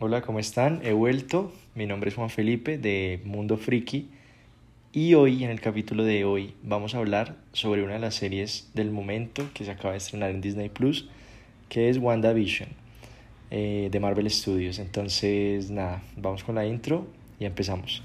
Hola, ¿cómo están? He vuelto. Mi nombre es Juan Felipe de Mundo Friki y hoy, en el capítulo de hoy, vamos a hablar sobre una de las series del momento que se acaba de estrenar en Disney Plus, que es WandaVision eh, de Marvel Studios. Entonces, nada, vamos con la intro y empezamos.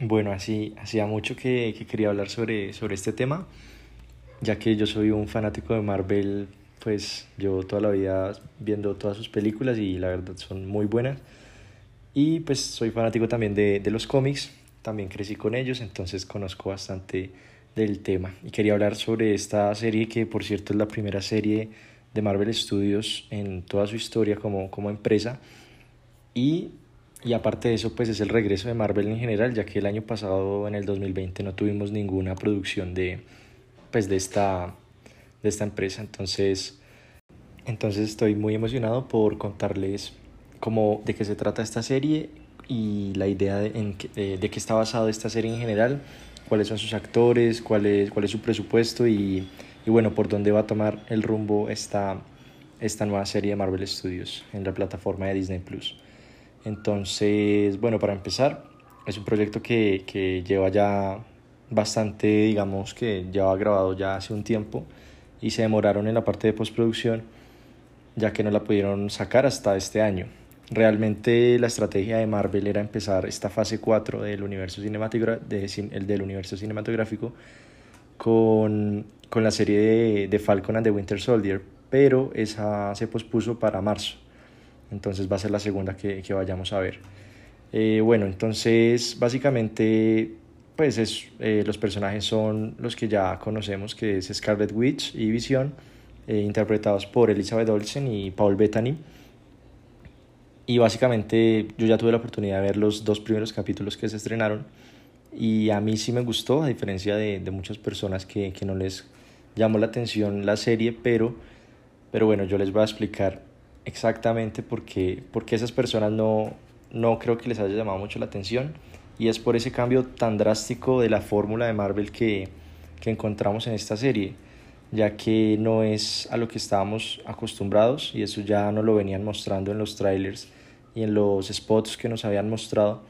Bueno, así hacía mucho que, que, quería hablar sobre, sobre este tema, ya que yo soy un fanático de Marvel, pues yo toda la vida viendo todas sus películas y la verdad son muy buenas. Y pues soy fanático también de, de los cómics, también crecí con ellos, entonces conozco bastante del tema. Y quería hablar sobre esta serie que por cierto es la primera serie de Marvel Studios en toda su historia como, como empresa. Y y aparte de eso, pues es el regreso de Marvel en general, ya que el año pasado, en el 2020, no tuvimos ninguna producción de, pues de, esta, de esta empresa. Entonces, entonces estoy muy emocionado por contarles cómo, de qué se trata esta serie y la idea de, en, de, qué está basado esta serie en general, cuáles son sus actores, cuál es, cuál es su presupuesto y, y bueno, por dónde va a tomar el rumbo esta, esta nueva serie de Marvel Studios en la plataforma de Disney Plus. Entonces, bueno, para empezar, es un proyecto que, que lleva ya bastante, digamos que lleva grabado ya hace un tiempo y se demoraron en la parte de postproducción ya que no la pudieron sacar hasta este año. Realmente la estrategia de Marvel era empezar esta fase 4 del universo, de, el del universo cinematográfico con, con la serie de, de Falcon and the Winter Soldier, pero esa se pospuso para marzo entonces va a ser la segunda que, que vayamos a ver. Eh, bueno, entonces básicamente pues es, eh, los personajes son los que ya conocemos, que es Scarlet Witch y Vision, eh, interpretados por Elizabeth Olsen y Paul Bettany. Y básicamente yo ya tuve la oportunidad de ver los dos primeros capítulos que se estrenaron y a mí sí me gustó, a diferencia de, de muchas personas que, que no les llamó la atención la serie, pero, pero bueno, yo les voy a explicar exactamente porque, porque esas personas no, no creo que les haya llamado mucho la atención y es por ese cambio tan drástico de la fórmula de Marvel que, que encontramos en esta serie, ya que no es a lo que estábamos acostumbrados y eso ya nos lo venían mostrando en los trailers y en los spots que nos habían mostrado.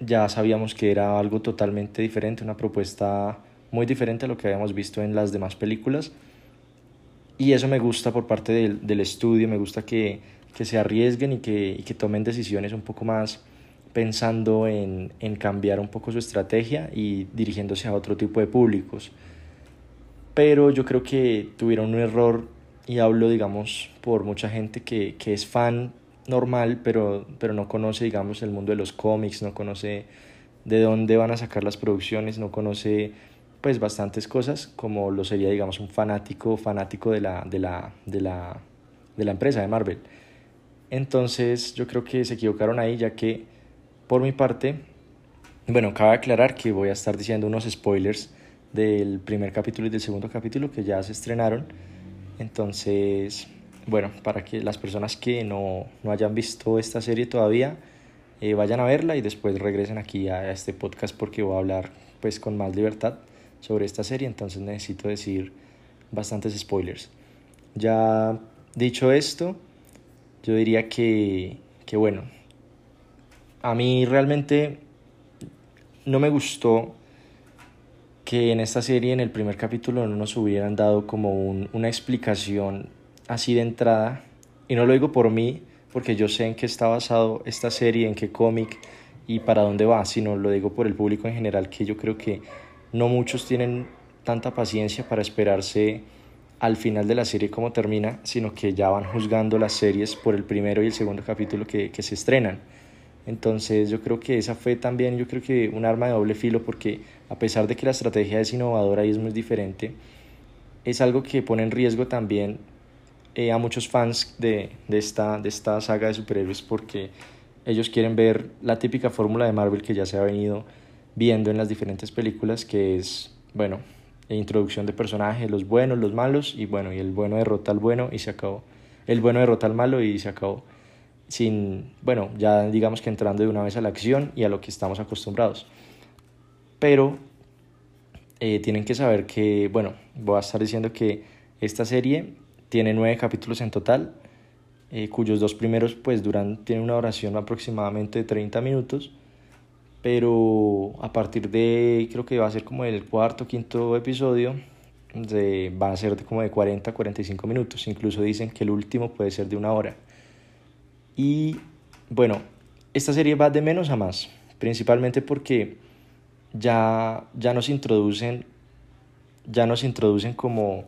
Ya sabíamos que era algo totalmente diferente, una propuesta muy diferente a lo que habíamos visto en las demás películas y eso me gusta por parte del, del estudio, me gusta que, que se arriesguen y que, y que, tomen decisiones un poco más pensando en, en, cambiar un poco su estrategia y dirigiéndose a otro tipo de públicos. Pero yo creo que tuvieron un error y hablo, digamos, por mucha gente que, que es fan normal, pero, pero no conoce, digamos, el mundo de los cómics, no conoce de dónde van a sacar las producciones, no conoce pues bastantes cosas, como lo sería, digamos, un fanático, fanático de la, de la, de la, de la empresa de Marvel. Entonces yo creo que se equivocaron ahí, ya que por mi parte, bueno, cabe aclarar que voy a estar diciendo unos spoilers del primer capítulo y del segundo capítulo que ya se estrenaron. Entonces, bueno, para que las personas que no, no hayan visto esta serie todavía, eh, vayan a verla y después regresen aquí a, a este podcast porque voy a hablar pues con más libertad sobre esta serie, entonces necesito decir bastantes spoilers. Ya dicho esto, yo diría que, que bueno, a mí realmente no me gustó que en esta serie, en el primer capítulo, no nos hubieran dado como un, una explicación así de entrada. Y no lo digo por mí, porque yo sé en qué está basado esta serie, en qué cómic y para dónde va, sino lo digo por el público en general, que yo creo que no muchos tienen tanta paciencia para esperarse al final de la serie como termina, sino que ya van juzgando las series por el primero y el segundo capítulo que, que se estrenan. Entonces yo creo que esa fue también, yo creo que un arma de doble filo porque a pesar de que la estrategia es innovadora y es muy diferente, es algo que pone en riesgo también eh, a muchos fans de, de, esta, de esta saga de superhéroes porque ellos quieren ver la típica fórmula de Marvel que ya se ha venido viendo en las diferentes películas, que es, bueno, introducción de personajes, los buenos, los malos, y bueno, y el bueno derrota al bueno y se acabó. El bueno derrota al malo y se acabó. Sin, bueno, ya digamos que entrando de una vez a la acción y a lo que estamos acostumbrados. Pero eh, tienen que saber que, bueno, voy a estar diciendo que Esta serie tiene nueve capítulos en total, eh, cuyos dos primeros pues duran, tienen una duración aproximadamente de 30 minutos, pero a partir de, creo que va a ser como el cuarto, quinto episodio, de, van a ser de como de 40 a 45 minutos, incluso dicen que el último puede ser de una hora. Y bueno, esta serie va de menos a más, principalmente porque ya, ya nos introducen, ya nos introducen como,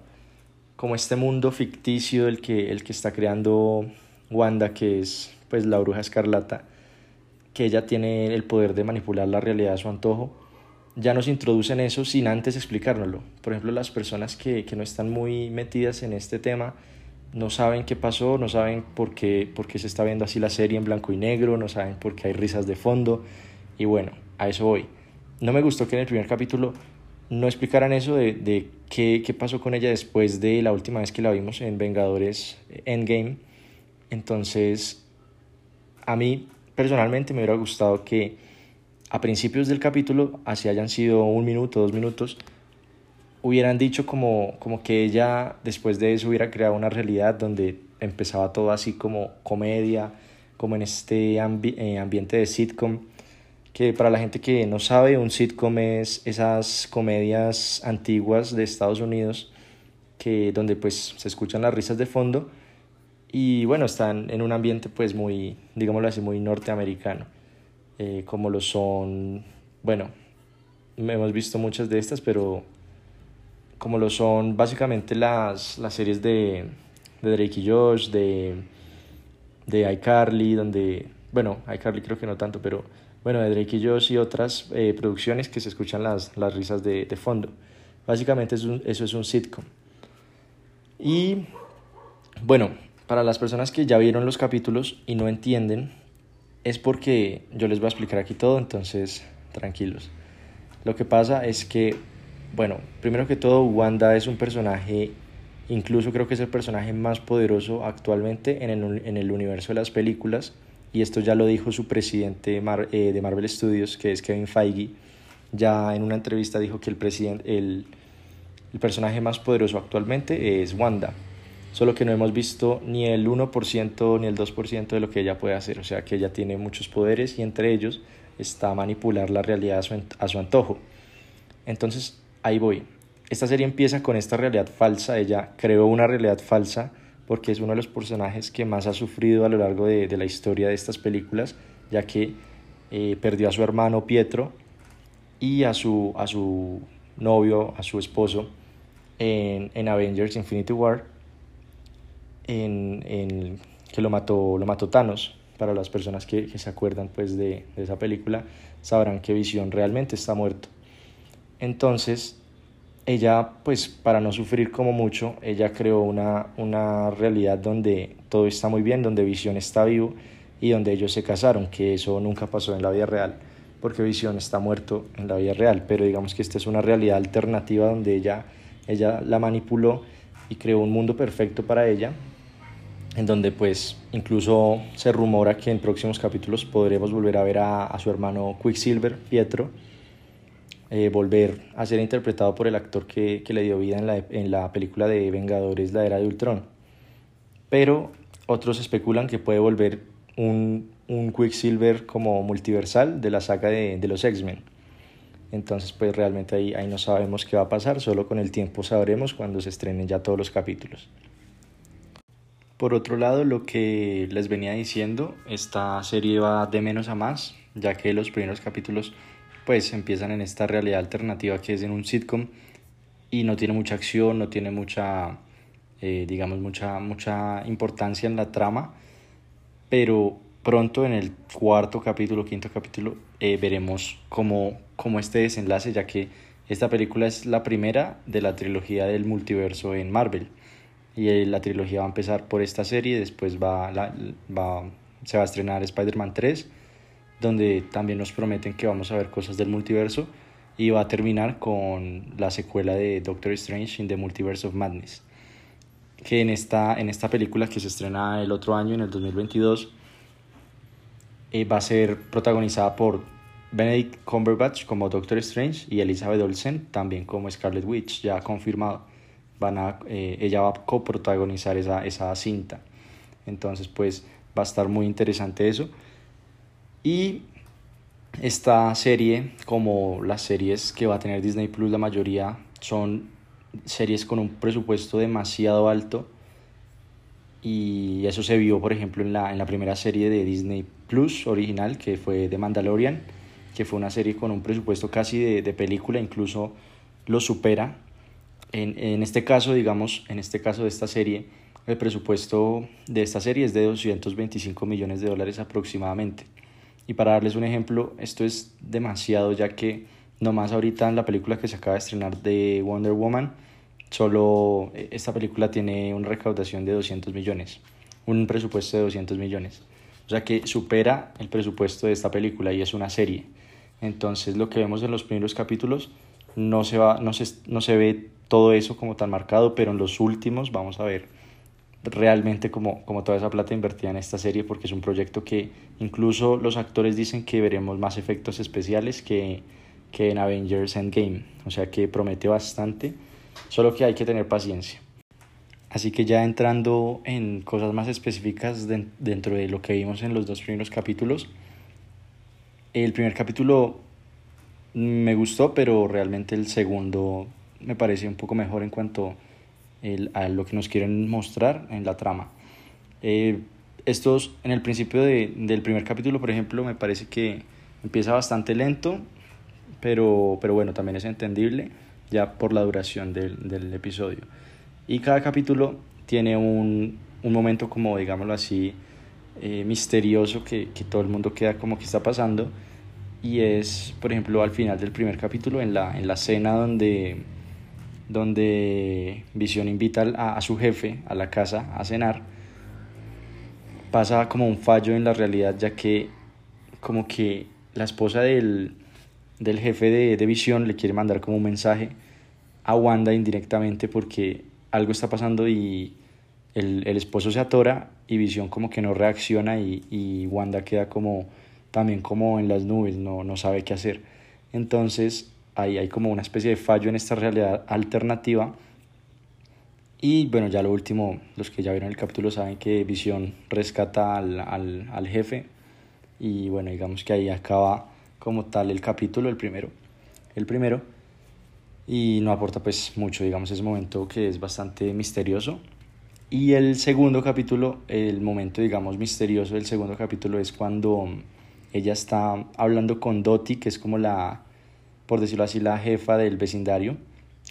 como este mundo ficticio el que, el que está creando Wanda, que es pues la bruja escarlata, que ella tiene el poder de manipular la realidad a su antojo, ya nos introducen eso sin antes explicárnoslo. Por ejemplo, las personas que, que no están muy metidas en este tema, no saben qué pasó, no saben por qué, por qué se está viendo así la serie en blanco y negro, no saben por qué hay risas de fondo. Y bueno, a eso voy. No me gustó que en el primer capítulo no explicaran eso de, de qué, qué pasó con ella después de la última vez que la vimos en Vengadores Endgame. Entonces, a mí personalmente me hubiera gustado que a principios del capítulo, así hayan sido un minuto, dos minutos, hubieran dicho como, como que ella después de eso hubiera creado una realidad donde empezaba todo así como comedia, como en este eh, ambiente de sitcom, que para la gente que no sabe, un sitcom es esas comedias antiguas de Estados Unidos, que, donde pues se escuchan las risas de fondo y bueno, están en un ambiente pues muy, digámoslo así, muy norteamericano, eh, como lo son, bueno, hemos visto muchas de estas, pero como lo son básicamente las, las series de, de Drake y Josh, de, de iCarly, donde, bueno, iCarly creo que no tanto, pero bueno, de Drake y Josh y otras eh, producciones que se escuchan las, las risas de, de fondo. Básicamente es eso es un sitcom. Y bueno, para las personas que ya vieron los capítulos y no entienden, es porque yo les voy a explicar aquí todo, entonces tranquilos. Lo que pasa es que bueno, primero que todo, Wanda es un personaje, incluso creo que es el personaje más poderoso actualmente en el, en el universo de las películas, y esto ya lo dijo su presidente eh, de Marvel Studios, que es Kevin Feige, ya en una entrevista dijo que el, presidente, el, el personaje más poderoso actualmente es Wanda, solo que no hemos visto ni el 1% ni el 2% de lo que ella puede hacer, o sea que ella tiene muchos poderes y entre ellos está manipular la realidad a su, a su antojo. Entonces, ahí voy. Esta serie empieza con esta realidad falsa, ella creó una realidad falsa porque es uno de los personajes que más ha sufrido a lo largo de, la historia de estas películas, ya que eh, perdió a su hermano Pietro y a su, a su novio, a su esposo en, en Avengers Infinity War, en, en, que lo mató, lo mató Thanos. Para las personas que, se acuerdan pues, de, de esa película, sabrán que Visión realmente está muerto. Entonces, ella, pues para no sufrir como mucho, ella creó una, una realidad donde todo está muy bien, donde Visión está vivo y donde ellos se casaron, que eso nunca pasó en la vida real, porque Visión está muerto en la vida real, pero digamos que esta es una realidad alternativa donde ella, ella la manipuló y creó un mundo perfecto para ella, en donde pues incluso se rumora que en próximos capítulos podremos volver a ver a, a su hermano Quicksilver, Pietro, eh, volver a ser interpretado por el actor que, que le dio vida en la, en la, película de Vengadores, la era de Ultron. Pero otros especulan que puede volver un, un Quicksilver como multiversal de la saga de, de los X-Men. Entonces, pues realmente ahí, ahí no sabemos qué va a pasar, solo con el tiempo sabremos cuando se estrenen ya todos los capítulos. Por otro lado, lo que les venía diciendo, esta serie va de menos a más, ya que los primeros capítulos pues empiezan en esta realidad alternativa que es en un sitcom y no tiene mucha acción, no tiene mucha, eh, digamos, mucha, mucha importancia en la trama, pero pronto en el cuarto capítulo, quinto capítulo, eh, veremos cómo, cómo este desenlace, ya que esta película es la primera de la trilogía del multiverso en Marvel. Y eh, la trilogía va a empezar por esta serie, después va, la, va, se va a estrenar Spider-Man 3 donde también nos prometen que vamos a ver cosas del multiverso y va a terminar con la secuela de Doctor Strange in the Multiverse of Madness que en esta, en esta película que se estrena el otro año, en el 2022, eh, va a ser protagonizada por Benedict Cumberbatch como Doctor Strange y Elizabeth Olsen también como Scarlet Witch, ya confirmado. van a, eh, ella va a coprotagonizar esa, esa cinta. Entonces, pues va a estar muy interesante eso. Y esta serie, como las series que va a tener Disney Plus, la mayoría son series con un presupuesto demasiado alto. Y eso se vio, por ejemplo, en la, en la primera serie de Disney Plus original, que fue The Mandalorian, que fue una serie con un presupuesto casi de, de película, incluso lo supera. En, en este caso, digamos, en este caso de esta serie, el presupuesto de esta serie es de 225 millones de dólares aproximadamente. Y para darles un ejemplo, esto es demasiado ya que nomás ahorita en la película que se acaba de estrenar de Wonder Woman, solo eh, esta película tiene una recaudación de 200 millones, un presupuesto de 200 millones. O sea que supera el presupuesto de esta película y es una serie. Entonces lo que vemos en los primeros capítulos no se, va, no se, no se ve todo eso como tan marcado, pero en los últimos vamos a ver realmente como, como toda esa plata invertida en esta serie porque es un proyecto que incluso los actores dicen que veremos más efectos especiales que, que en Avengers Endgame. O sea que promete bastante, solo que hay que tener paciencia. Así que ya entrando en cosas más específicas dentro de lo que vimos en los dos primeros capítulos, el primer capítulo me gustó, pero realmente el segundo me parece un poco mejor en cuanto a lo que nos quieren mostrar en la trama. Eh, estos, en el principio de, del primer capítulo, por ejemplo, me parece que empieza bastante lento, pero, pero bueno, también es entendible ya por la duración del, del episodio. Y cada capítulo tiene un, un momento como, digámoslo así, eh, misterioso que, que todo el mundo queda como que está pasando. Y es, por ejemplo, al final del primer capítulo, en la, en la cena donde donde Visión invita a, su jefe a la casa a cenar, pasa como un fallo en la realidad, ya que como que la esposa del, del jefe de, de, Visión le quiere mandar como un mensaje a Wanda indirectamente porque algo está pasando y el, el esposo se atora y Visión como que no reacciona y, y, Wanda queda como también como en las nubes, no, no sabe qué hacer. Entonces ahí hay como una especie de fallo en esta realidad alternativa. Y bueno, ya lo último, los que ya vieron el capítulo saben que Visión rescata al, al, al jefe. Y bueno, digamos que ahí acaba como tal el capítulo, el primero. El primero. Y no aporta pues mucho, digamos, ese momento que es bastante misterioso. Y el segundo capítulo, el momento, digamos, misterioso del segundo capítulo es cuando ella está hablando con Dottie, que es como la, por decirlo así, la jefa del vecindario,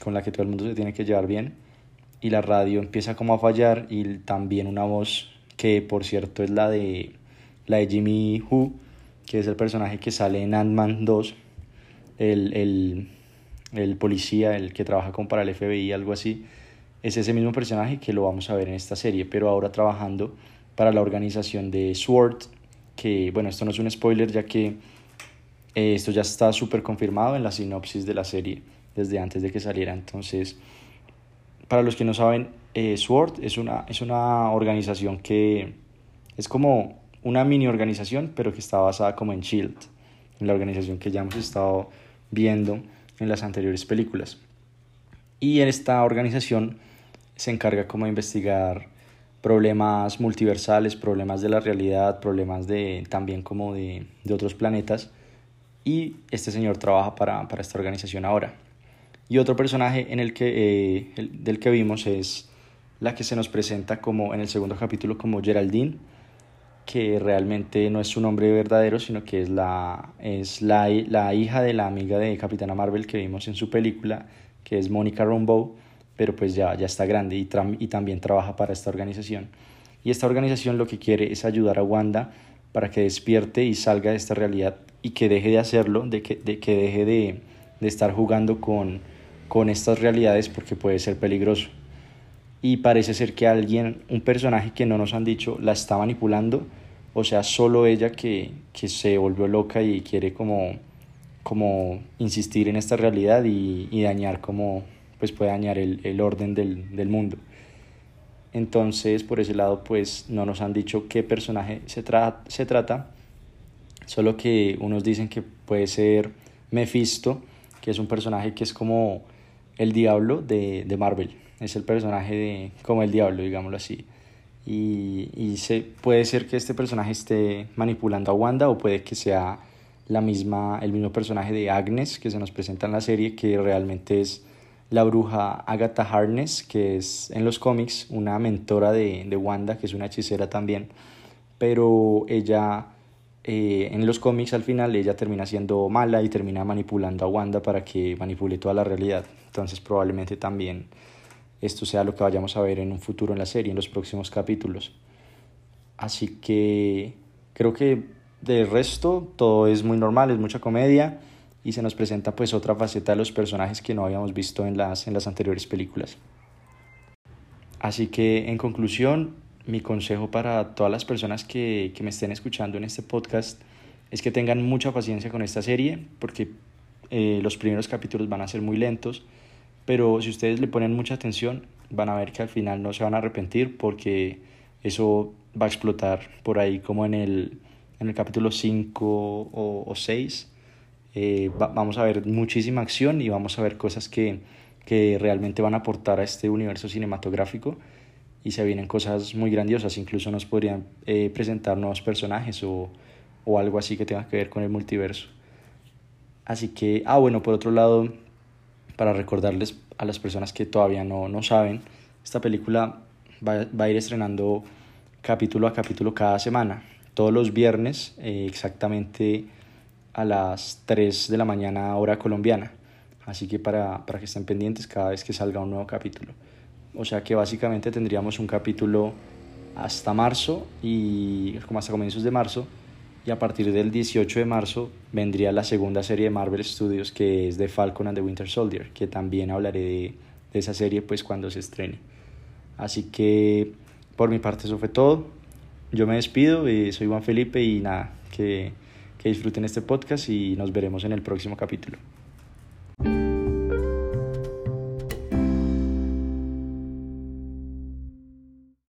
con la que todo el mundo se tiene que llevar bien, y la radio empieza como a fallar y también una voz que por cierto es la de, la de Jimmy Who, que es el personaje que sale en Ant-Man 2, el, el, el, policía, el que trabaja como para el FBI, algo así, es ese mismo personaje que lo vamos a ver en esta serie, pero ahora trabajando para la organización de SWORD, que bueno, esto no es un spoiler ya que eh, esto ya está súper confirmado en la sinopsis de la serie desde antes de que saliera. Entonces, para los que no saben, eh, SWORD es una, es una organización que es como una mini organización, pero que está basada como en SHIELD, en la organización que ya hemos estado viendo en las anteriores películas. Y en esta organización se encarga como de investigar problemas multiversales, problemas de la realidad, problemas de también como de, de otros planetas y este señor trabaja para, para esta organización ahora. Y otro personaje en el que, eh, el, del que vimos es la que se nos presenta como en el segundo capítulo como Geraldine, que realmente no es su nombre verdadero, sino que es la, es la, la hija de la amiga de Capitana Marvel que vimos en su película, que es Monica Rambeau, pero pues ya, ya está grande y, y también trabaja para esta organización. Y esta organización lo que quiere es ayudar a Wanda para que despierte y salga de esta realidad y que deje de hacerlo, de que, de que deje de, de estar jugando con, con estas realidades porque puede ser peligroso. Y parece ser que alguien, un personaje que no nos han dicho, la está manipulando, o sea, solo ella que, que se volvió loca y quiere como, como insistir en esta realidad y, y dañar como, pues puede dañar el, el orden del, del mundo. Entonces, por ese lado, pues no nos han dicho qué personaje se, tra se trata, Solo que unos dicen que puede ser Mephisto, que es un personaje que es como el diablo de, de Marvel. es el personaje de, como el diablo, digámoslo así. Y, y se, puede ser que este personaje esté manipulando a Wanda o puede que sea la misma, el mismo personaje de Agnes que se nos presenta en la serie, que realmente es la bruja Agatha Harness, que es en los cómics una mentora de, de Wanda, que es una hechicera también, pero ella eh, en los cómics al final ella termina siendo mala y termina manipulando a Wanda para que manipule toda la realidad. Entonces probablemente también esto sea lo que vayamos a ver en un futuro en la serie, en los próximos capítulos. Así que creo que del resto todo es muy normal, es mucha comedia y se nos presenta pues otra faceta de los personajes que no habíamos visto en las, en las anteriores películas. Así que en conclusión, mi consejo para todas las personas que, que me estén escuchando en este podcast es que tengan mucha paciencia con esta serie porque eh, los primeros capítulos van a ser muy lentos, pero si ustedes le ponen mucha atención van a ver que al final no se van a arrepentir porque eso va a explotar por ahí como en el, en el capítulo 5 o, o 6 eh, vamos a ver muchísima acción y vamos a ver cosas que, que realmente van a aportar a este universo cinematográfico y se vienen cosas muy grandiosas, incluso nos podrían eh, presentar nuevos personajes o, o, algo así que tenga que ver con el multiverso. Así que, ah bueno, por otro lado, para recordarles a las personas que todavía no, no saben, esta película va, va, a ir estrenando capítulo a capítulo cada semana, todos los viernes, eh, exactamente a las 3 de la mañana hora colombiana. Así que para, para que estén pendientes cada vez que salga un nuevo capítulo. O sea que básicamente tendríamos un capítulo hasta marzo y como hasta comienzos de marzo y a partir del 18 de marzo vendría la segunda serie de Marvel Studios que es de Falcon and the Winter Soldier, que también hablaré de, esa serie pues cuando se estrene. Así que por mi parte eso fue todo. Yo me despido, y soy Juan Felipe y nada, que que disfruten este podcast y nos veremos en el próximo capítulo.